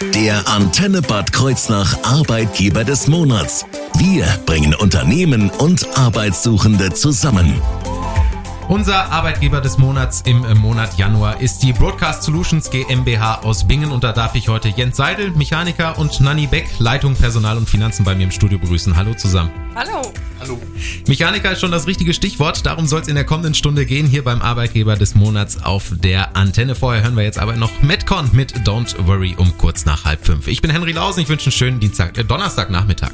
Der Antenne Bad Kreuznach Arbeitgeber des Monats. Wir bringen Unternehmen und Arbeitssuchende zusammen. Unser Arbeitgeber des Monats im Monat Januar ist die Broadcast Solutions GmbH aus Bingen und da darf ich heute Jens Seidel, Mechaniker und Nanni Beck, Leitung Personal und Finanzen bei mir im Studio begrüßen. Hallo zusammen. Hallo. Hallo. Mechaniker ist schon das richtige Stichwort, darum soll es in der kommenden Stunde gehen hier beim Arbeitgeber des Monats auf der Antenne. Vorher hören wir jetzt aber noch Metcon mit Don't Worry um kurz nach halb fünf. Ich bin Henry Lausen, ich wünsche einen schönen Dienstag, äh, Donnerstagnachmittag.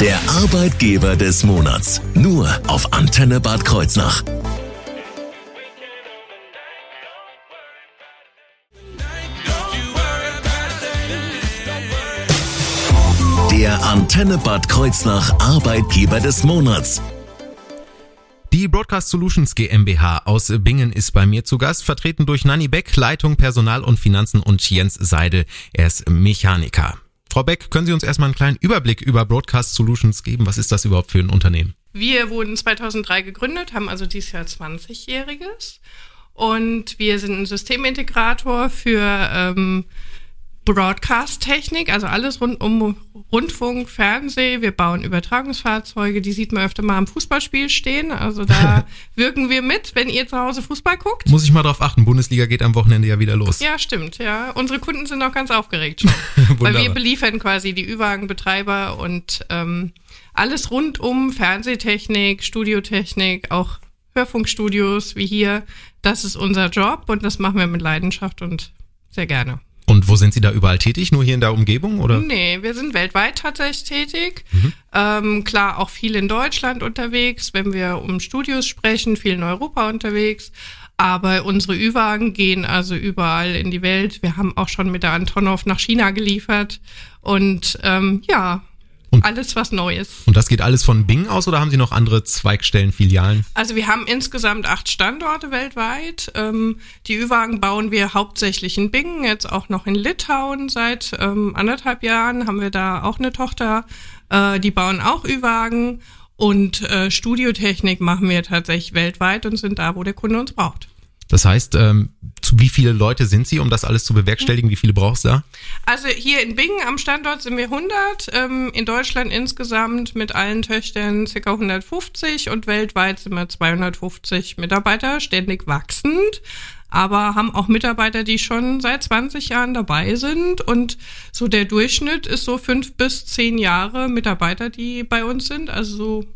Der Arbeitgeber des Monats. Nur auf Antenne Bad Kreuznach. Der Antenne Bad Kreuznach Arbeitgeber des Monats. Die Broadcast Solutions GmbH aus Bingen ist bei mir zu Gast, vertreten durch Nanni Beck, Leitung Personal und Finanzen und Jens Seidel, er ist Mechaniker. Frau Beck, können Sie uns erstmal einen kleinen Überblick über Broadcast Solutions geben? Was ist das überhaupt für ein Unternehmen? Wir wurden 2003 gegründet, haben also dieses Jahr 20-jähriges und wir sind ein Systemintegrator für ähm, Broadcast-Technik, also alles rund um Rundfunk, Fernseh. Wir bauen Übertragungsfahrzeuge, die sieht man öfter mal am Fußballspiel stehen. Also da wirken wir mit, wenn ihr zu Hause Fußball guckt. Muss ich mal drauf achten, Bundesliga geht am Wochenende ja wieder los. Ja, stimmt, ja. Unsere Kunden sind auch ganz aufgeregt schon. weil wir beliefern quasi die Ü-Wagen-Betreiber und ähm, alles rund um Fernsehtechnik, Studiotechnik, auch Hörfunkstudios wie hier. Das ist unser Job und das machen wir mit Leidenschaft und sehr gerne. Und wo sind Sie da überall tätig? Nur hier in der Umgebung oder? Nee, wir sind weltweit tatsächlich tätig. Mhm. Ähm, klar, auch viel in Deutschland unterwegs, wenn wir um Studios sprechen, viel in Europa unterwegs. Aber unsere Ü-Wagen gehen also überall in die Welt. Wir haben auch schon mit der Antonov nach China geliefert. Und ähm, ja, alles was Neues. Und das geht alles von Bing aus oder haben Sie noch andere Zweigstellen, Filialen? Also wir haben insgesamt acht Standorte weltweit. Ähm, die Ü-Wagen bauen wir hauptsächlich in Bingen, jetzt auch noch in Litauen. Seit ähm, anderthalb Jahren haben wir da auch eine Tochter. Äh, die bauen auch Ü-Wagen. Und äh, Studiotechnik machen wir tatsächlich weltweit und sind da, wo der Kunde uns braucht. Das heißt, ähm, zu wie viele Leute sind Sie, um das alles zu bewerkstelligen? Wie viele brauchst du da? Also hier in Bingen am Standort sind wir 100, ähm, in Deutschland insgesamt mit allen Töchtern ca. 150 und weltweit sind wir 250 Mitarbeiter, ständig wachsend aber haben auch Mitarbeiter, die schon seit 20 Jahren dabei sind. Und so der Durchschnitt ist so fünf bis zehn Jahre Mitarbeiter, die bei uns sind. Also so,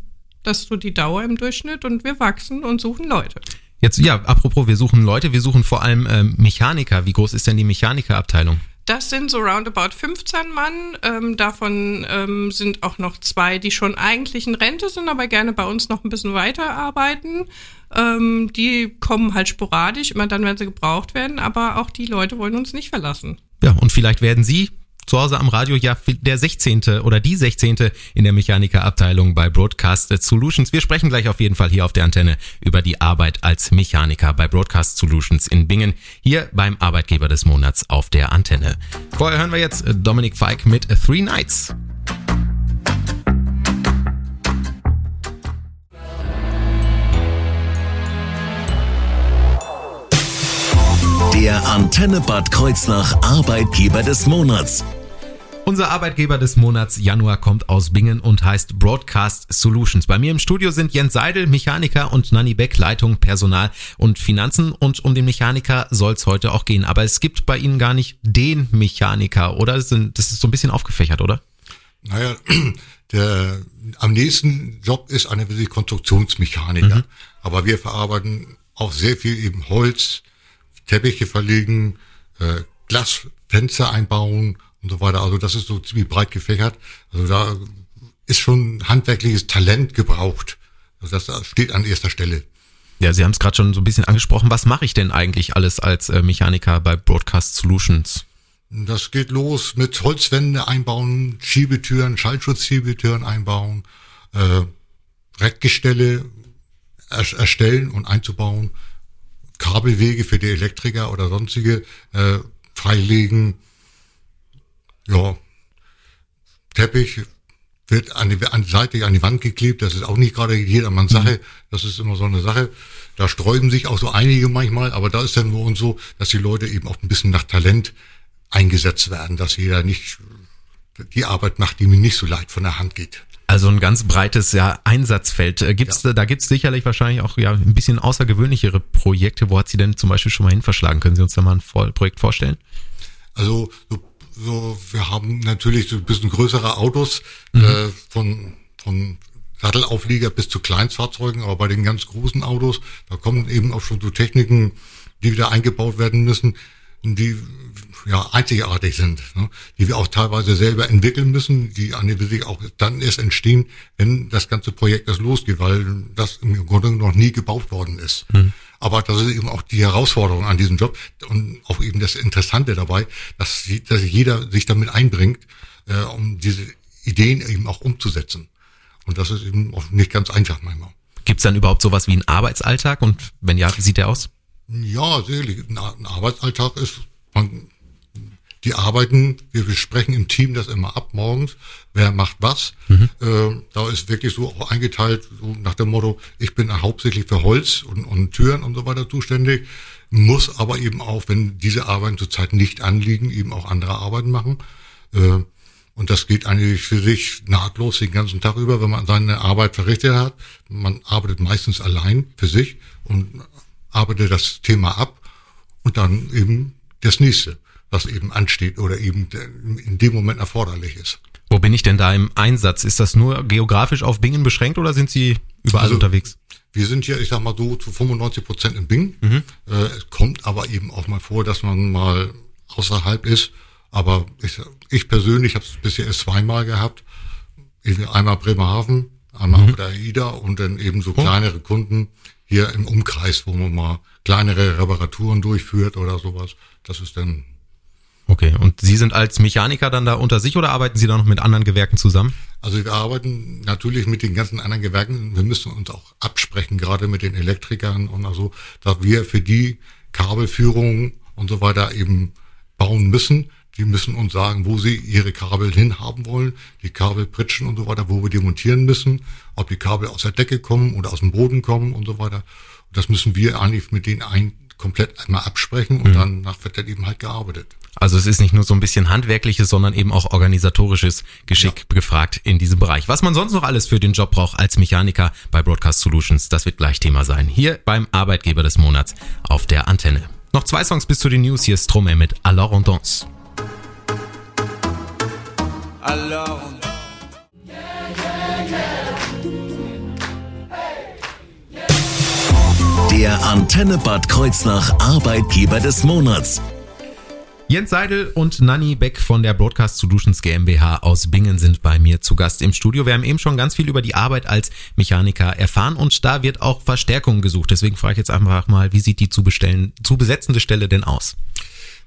das ist so die Dauer im Durchschnitt und wir wachsen und suchen Leute. Jetzt, ja, apropos, wir suchen Leute, wir suchen vor allem ähm, Mechaniker. Wie groß ist denn die Mechanikerabteilung? Das sind so roundabout 15 Mann. Ähm, davon ähm, sind auch noch zwei, die schon eigentlich in Rente sind, aber gerne bei uns noch ein bisschen weiterarbeiten. Ähm, die kommen halt sporadisch, immer dann, wenn sie gebraucht werden, aber auch die Leute wollen uns nicht verlassen. Ja, und vielleicht werden Sie zu Hause am Radio ja der 16. oder die 16. in der Mechanikerabteilung bei Broadcast Solutions. Wir sprechen gleich auf jeden Fall hier auf der Antenne über die Arbeit als Mechaniker bei Broadcast Solutions in Bingen, hier beim Arbeitgeber des Monats auf der Antenne. Vorher hören wir jetzt Dominik Feig mit Three Nights. Der Antenne Bad Kreuznach Arbeitgeber des Monats. Unser Arbeitgeber des Monats Januar kommt aus Bingen und heißt Broadcast Solutions. Bei mir im Studio sind Jens Seidel, Mechaniker und Nanni Beck, Leitung Personal und Finanzen. Und um den Mechaniker soll es heute auch gehen. Aber es gibt bei Ihnen gar nicht den Mechaniker, oder? Das ist so ein bisschen aufgefächert, oder? Naja, der am nächsten Job ist wirklich Konstruktionsmechaniker. Mhm. Aber wir verarbeiten auch sehr viel eben Holz, Teppiche verlegen, äh, Glasfenster einbauen und so weiter. Also das ist so ziemlich breit gefächert. Also da ist schon handwerkliches Talent gebraucht. Also das steht an erster Stelle. Ja, Sie haben es gerade schon so ein bisschen angesprochen. Was mache ich denn eigentlich alles als äh, Mechaniker bei Broadcast Solutions? Das geht los mit Holzwände einbauen, Schiebetüren, Schallschutzschiebetüren einbauen, äh, Reckgestelle er erstellen und einzubauen, Kabelwege für die Elektriker oder sonstige äh, freilegen, ja, Teppich wird an die, an die Seite an die Wand geklebt. Das ist auch nicht gerade jedermanns Sache. Mhm. Das ist immer so eine Sache. Da sträuben sich auch so einige manchmal, aber da ist dann nur uns so, dass die Leute eben auch ein bisschen nach Talent eingesetzt werden, dass jeder nicht die Arbeit macht, die mir nicht so leicht von der Hand geht. Also ein ganz breites ja, Einsatzfeld. Äh, Gibt's, ja. Da gibt's sicherlich wahrscheinlich auch ja, ein bisschen außergewöhnlichere Projekte. Wo hat sie denn zum Beispiel schon mal hin verschlagen? Können Sie uns da mal ein Projekt vorstellen? Also so, so wir haben natürlich so ein bisschen größere Autos mhm. äh, von, von Sattelauflieger bis zu Kleinstfahrzeugen, aber bei den ganz großen Autos, da kommen eben auch schon so Techniken, die wieder eingebaut werden müssen, die ja einzigartig sind, ne? die wir auch teilweise selber entwickeln müssen, die an die sich auch dann erst entstehen, wenn das ganze Projekt erst losgeht, weil das im Grunde noch nie gebaut worden ist. Mhm. Aber das ist eben auch die Herausforderung an diesem Job und auch eben das Interessante dabei, dass, dass jeder sich damit einbringt, äh, um diese Ideen eben auch umzusetzen. Und das ist eben auch nicht ganz einfach manchmal. Gibt es dann überhaupt sowas wie einen Arbeitsalltag und wenn ja, wie sieht der aus? Ja, sicherlich. Ein Arbeitsalltag ist, man, die arbeiten, wir besprechen im Team das immer ab morgens, wer macht was. Mhm. Äh, da ist wirklich so auch eingeteilt, so nach dem Motto, ich bin hauptsächlich für Holz und, und Türen und so weiter zuständig, muss aber eben auch, wenn diese Arbeiten zurzeit nicht anliegen, eben auch andere Arbeiten machen. Äh, und das geht eigentlich für sich nahtlos den ganzen Tag über, wenn man seine Arbeit verrichtet hat. Man arbeitet meistens allein für sich und arbeite das Thema ab und dann eben das nächste, was eben ansteht oder eben in dem Moment erforderlich ist. Wo bin ich denn da im Einsatz? Ist das nur geografisch auf Bingen beschränkt oder sind Sie überall also, unterwegs? Wir sind hier, ich sag mal so, zu 95 Prozent in Bingen. Mhm. Äh, es kommt aber eben auch mal vor, dass man mal außerhalb ist. Aber ich, ich persönlich habe es bisher erst zweimal gehabt. Einmal Bremerhaven, einmal mhm. auf der AIDA und dann eben so oh. kleinere Kunden hier im Umkreis, wo man mal kleinere Reparaturen durchführt oder sowas. Das ist dann. Okay, und Sie sind als Mechaniker dann da unter sich oder arbeiten Sie da noch mit anderen Gewerken zusammen? Also wir arbeiten natürlich mit den ganzen anderen Gewerken. Wir müssen uns auch absprechen, gerade mit den Elektrikern und also, dass wir für die Kabelführung und so weiter eben bauen müssen. Die müssen uns sagen, wo sie ihre Kabel hinhaben wollen, die Kabelpritschen und so weiter, wo wir die montieren müssen, ob die Kabel aus der Decke kommen oder aus dem Boden kommen und so weiter. Und das müssen wir eigentlich mit denen ein, komplett einmal absprechen und mhm. dann nach wird dann eben halt gearbeitet. Also es ist nicht nur so ein bisschen handwerkliches, sondern eben auch organisatorisches Geschick ja. gefragt in diesem Bereich. Was man sonst noch alles für den Job braucht als Mechaniker bei Broadcast Solutions, das wird gleich Thema sein. Hier beim Arbeitgeber des Monats auf der Antenne. Noch zwei Songs bis zu den News. Hier ist Stromae mit Alors on danse. Alors Der Antenne Bad Kreuznach Arbeitgeber des Monats. Jens Seidel und Nanny Beck von der Broadcast Solutions GmbH aus Bingen sind bei mir zu Gast im Studio. Wir haben eben schon ganz viel über die Arbeit als Mechaniker erfahren und da wird auch Verstärkung gesucht. Deswegen frage ich jetzt einfach mal, wie sieht die zu bestellen, zu besetzende Stelle denn aus?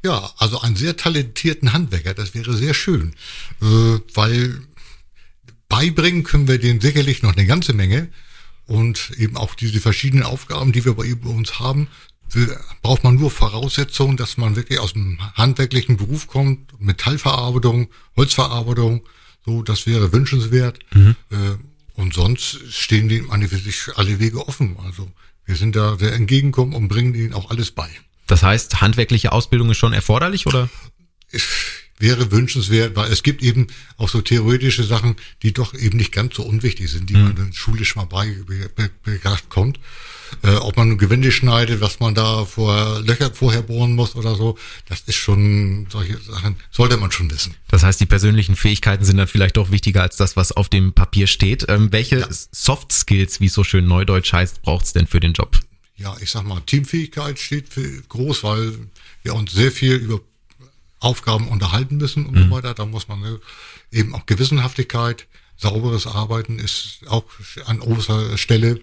Ja, also einen sehr talentierten Handwerker, das wäre sehr schön, äh, weil beibringen können wir denen sicherlich noch eine ganze Menge und eben auch diese verschiedenen Aufgaben, die wir bei uns haben, braucht man nur Voraussetzungen, dass man wirklich aus dem handwerklichen Beruf kommt, Metallverarbeitung, Holzverarbeitung, so, das wäre wünschenswert. Mhm. Äh, und sonst stehen dem an alle Wege offen. Also wir sind da sehr entgegenkommen und bringen ihnen auch alles bei. Das heißt, handwerkliche Ausbildung ist schon erforderlich, oder? Es wäre wünschenswert, weil es gibt eben auch so theoretische Sachen, die doch eben nicht ganz so unwichtig sind, die mhm. man dann schulisch mal beigebracht kommt. Äh, ob man Gewinde schneidet, was man da vor Löcher vorher bohren muss oder so, das ist schon, solche Sachen sollte man schon wissen. Das heißt, die persönlichen Fähigkeiten sind dann vielleicht doch wichtiger als das, was auf dem Papier steht. Ähm, welche ja. Soft Skills, wie es so schön neudeutsch heißt, braucht es denn für den Job? Ja, ich sag mal, Teamfähigkeit steht für groß, weil wir uns sehr viel über Aufgaben unterhalten müssen und mhm. so weiter. Da muss man ne, eben auch Gewissenhaftigkeit, sauberes Arbeiten ist auch an oberster Stelle,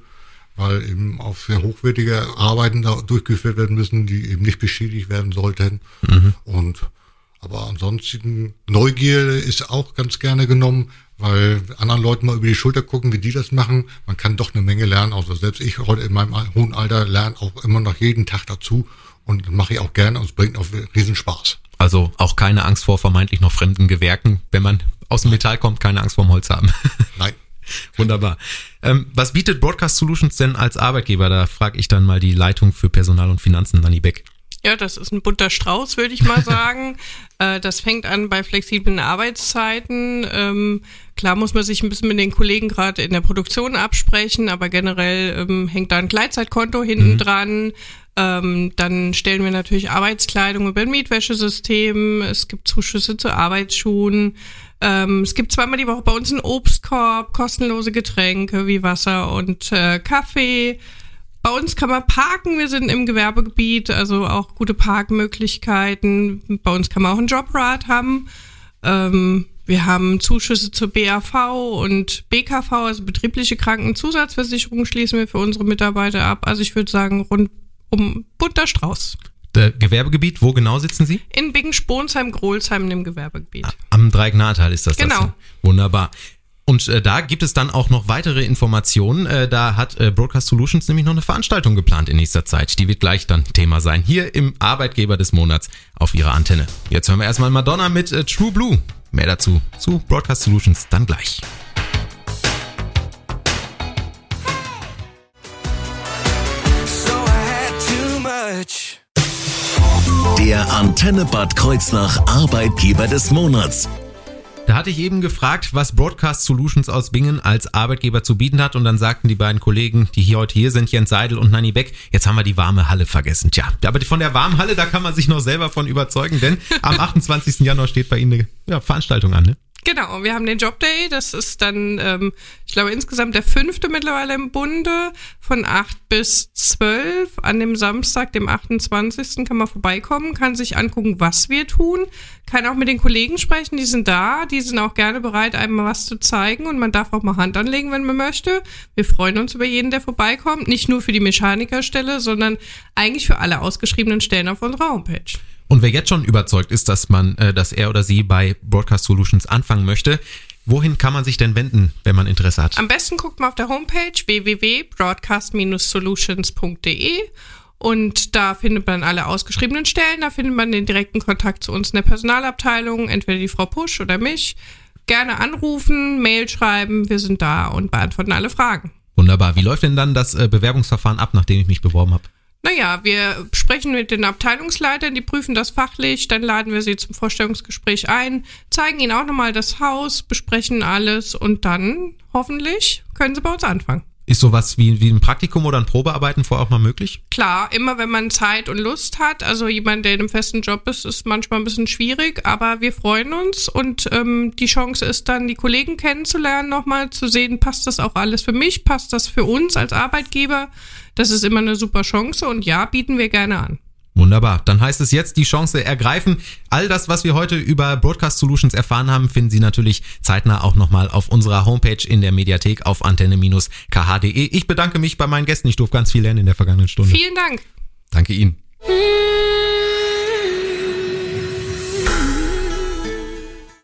weil eben auch sehr hochwertige Arbeiten da durchgeführt werden müssen, die eben nicht beschädigt werden sollten. Mhm. Und aber ansonsten Neugier ist auch ganz gerne genommen, weil anderen Leuten mal über die Schulter gucken, wie die das machen. Man kann doch eine Menge lernen. Also selbst ich heute in meinem hohen Alter lerne auch immer noch jeden Tag dazu und mache ich auch gerne und es bringt auch riesen Spaß. Also auch keine Angst vor vermeintlich noch fremden Gewerken, wenn man aus dem Metall kommt, keine Angst vorm Holz haben. Nein. Wunderbar. Ähm, was bietet Broadcast Solutions denn als Arbeitgeber? Da frage ich dann mal die Leitung für Personal und Finanzen, Nanny Beck. Ja, das ist ein bunter Strauß, würde ich mal sagen. äh, das fängt an bei flexiblen Arbeitszeiten. Ähm, klar muss man sich ein bisschen mit den Kollegen gerade in der Produktion absprechen, aber generell ähm, hängt da ein Gleitzeitkonto hinten mhm. dran. Ähm, dann stellen wir natürlich Arbeitskleidung über ein Mietwäschesystem. Es gibt Zuschüsse zu Arbeitsschuhen. Ähm, es gibt zweimal die Woche bei uns einen Obstkorb, kostenlose Getränke wie Wasser und äh, Kaffee. Bei uns kann man parken, wir sind im Gewerbegebiet, also auch gute Parkmöglichkeiten. Bei uns kann man auch ein Jobrad haben. Ähm, wir haben Zuschüsse zur BAV und BKV, also betriebliche Krankenzusatzversicherung schließen wir für unsere Mitarbeiter ab. Also ich würde sagen, rund um bunter Strauß. Der Gewerbegebiet, wo genau sitzen Sie? In Bingen-Sponsheim, Grolsheim, im Gewerbegebiet. Am Dreignatal ist das. Genau. Das? Wunderbar. Und äh, da gibt es dann auch noch weitere Informationen. Äh, da hat äh, Broadcast Solutions nämlich noch eine Veranstaltung geplant in nächster Zeit. Die wird gleich dann Thema sein. Hier im Arbeitgeber des Monats auf ihrer Antenne. Jetzt hören wir erstmal Madonna mit äh, True Blue. Mehr dazu zu Broadcast Solutions dann gleich. Der Antenne Bad Kreuznach Arbeitgeber des Monats. Da hatte ich eben gefragt, was Broadcast Solutions aus Bingen als Arbeitgeber zu bieten hat und dann sagten die beiden Kollegen, die hier heute hier sind, Jens Seidel und Nanny Beck, jetzt haben wir die warme Halle vergessen. Tja, aber von der warmen Halle, da kann man sich noch selber von überzeugen, denn am 28. Januar steht bei Ihnen eine ja, Veranstaltung an, ne? Genau, wir haben den Job Day, das ist dann, ähm, ich glaube, insgesamt der fünfte mittlerweile im Bunde, von acht bis zwölf. An dem Samstag, dem 28. kann man vorbeikommen, kann sich angucken, was wir tun, kann auch mit den Kollegen sprechen, die sind da, die sind auch gerne bereit, einem was zu zeigen und man darf auch mal Hand anlegen, wenn man möchte. Wir freuen uns über jeden, der vorbeikommt, nicht nur für die Mechanikerstelle, sondern eigentlich für alle ausgeschriebenen Stellen auf unserer Homepage. Und wer jetzt schon überzeugt ist, dass man, äh, dass er oder sie bei Broadcast Solutions anfangen möchte, wohin kann man sich denn wenden, wenn man Interesse hat? Am besten guckt man auf der Homepage www.broadcast-solutions.de und da findet man alle ausgeschriebenen Stellen, da findet man den direkten Kontakt zu uns in der Personalabteilung, entweder die Frau Pusch oder mich. Gerne anrufen, Mail schreiben, wir sind da und beantworten alle Fragen. Wunderbar. Wie läuft denn dann das äh, Bewerbungsverfahren ab, nachdem ich mich beworben habe? Naja, wir sprechen mit den Abteilungsleitern, die prüfen das fachlich, dann laden wir sie zum Vorstellungsgespräch ein, zeigen ihnen auch nochmal das Haus, besprechen alles und dann hoffentlich können sie bei uns anfangen. Ist sowas wie, wie ein Praktikum oder ein Probearbeiten vorher auch mal möglich? Klar, immer wenn man Zeit und Lust hat. Also jemand, der in einem festen Job ist, ist manchmal ein bisschen schwierig, aber wir freuen uns und ähm, die Chance ist dann, die Kollegen kennenzulernen, nochmal zu sehen, passt das auch alles für mich, passt das für uns als Arbeitgeber. Das ist immer eine super Chance und ja, bieten wir gerne an. Wunderbar. Dann heißt es jetzt die Chance ergreifen. All das, was wir heute über Broadcast Solutions erfahren haben, finden Sie natürlich zeitnah auch nochmal auf unserer Homepage in der Mediathek auf antenne-kh.de. Ich bedanke mich bei meinen Gästen. Ich durfte ganz viel lernen in der vergangenen Stunde. Vielen Dank. Danke Ihnen.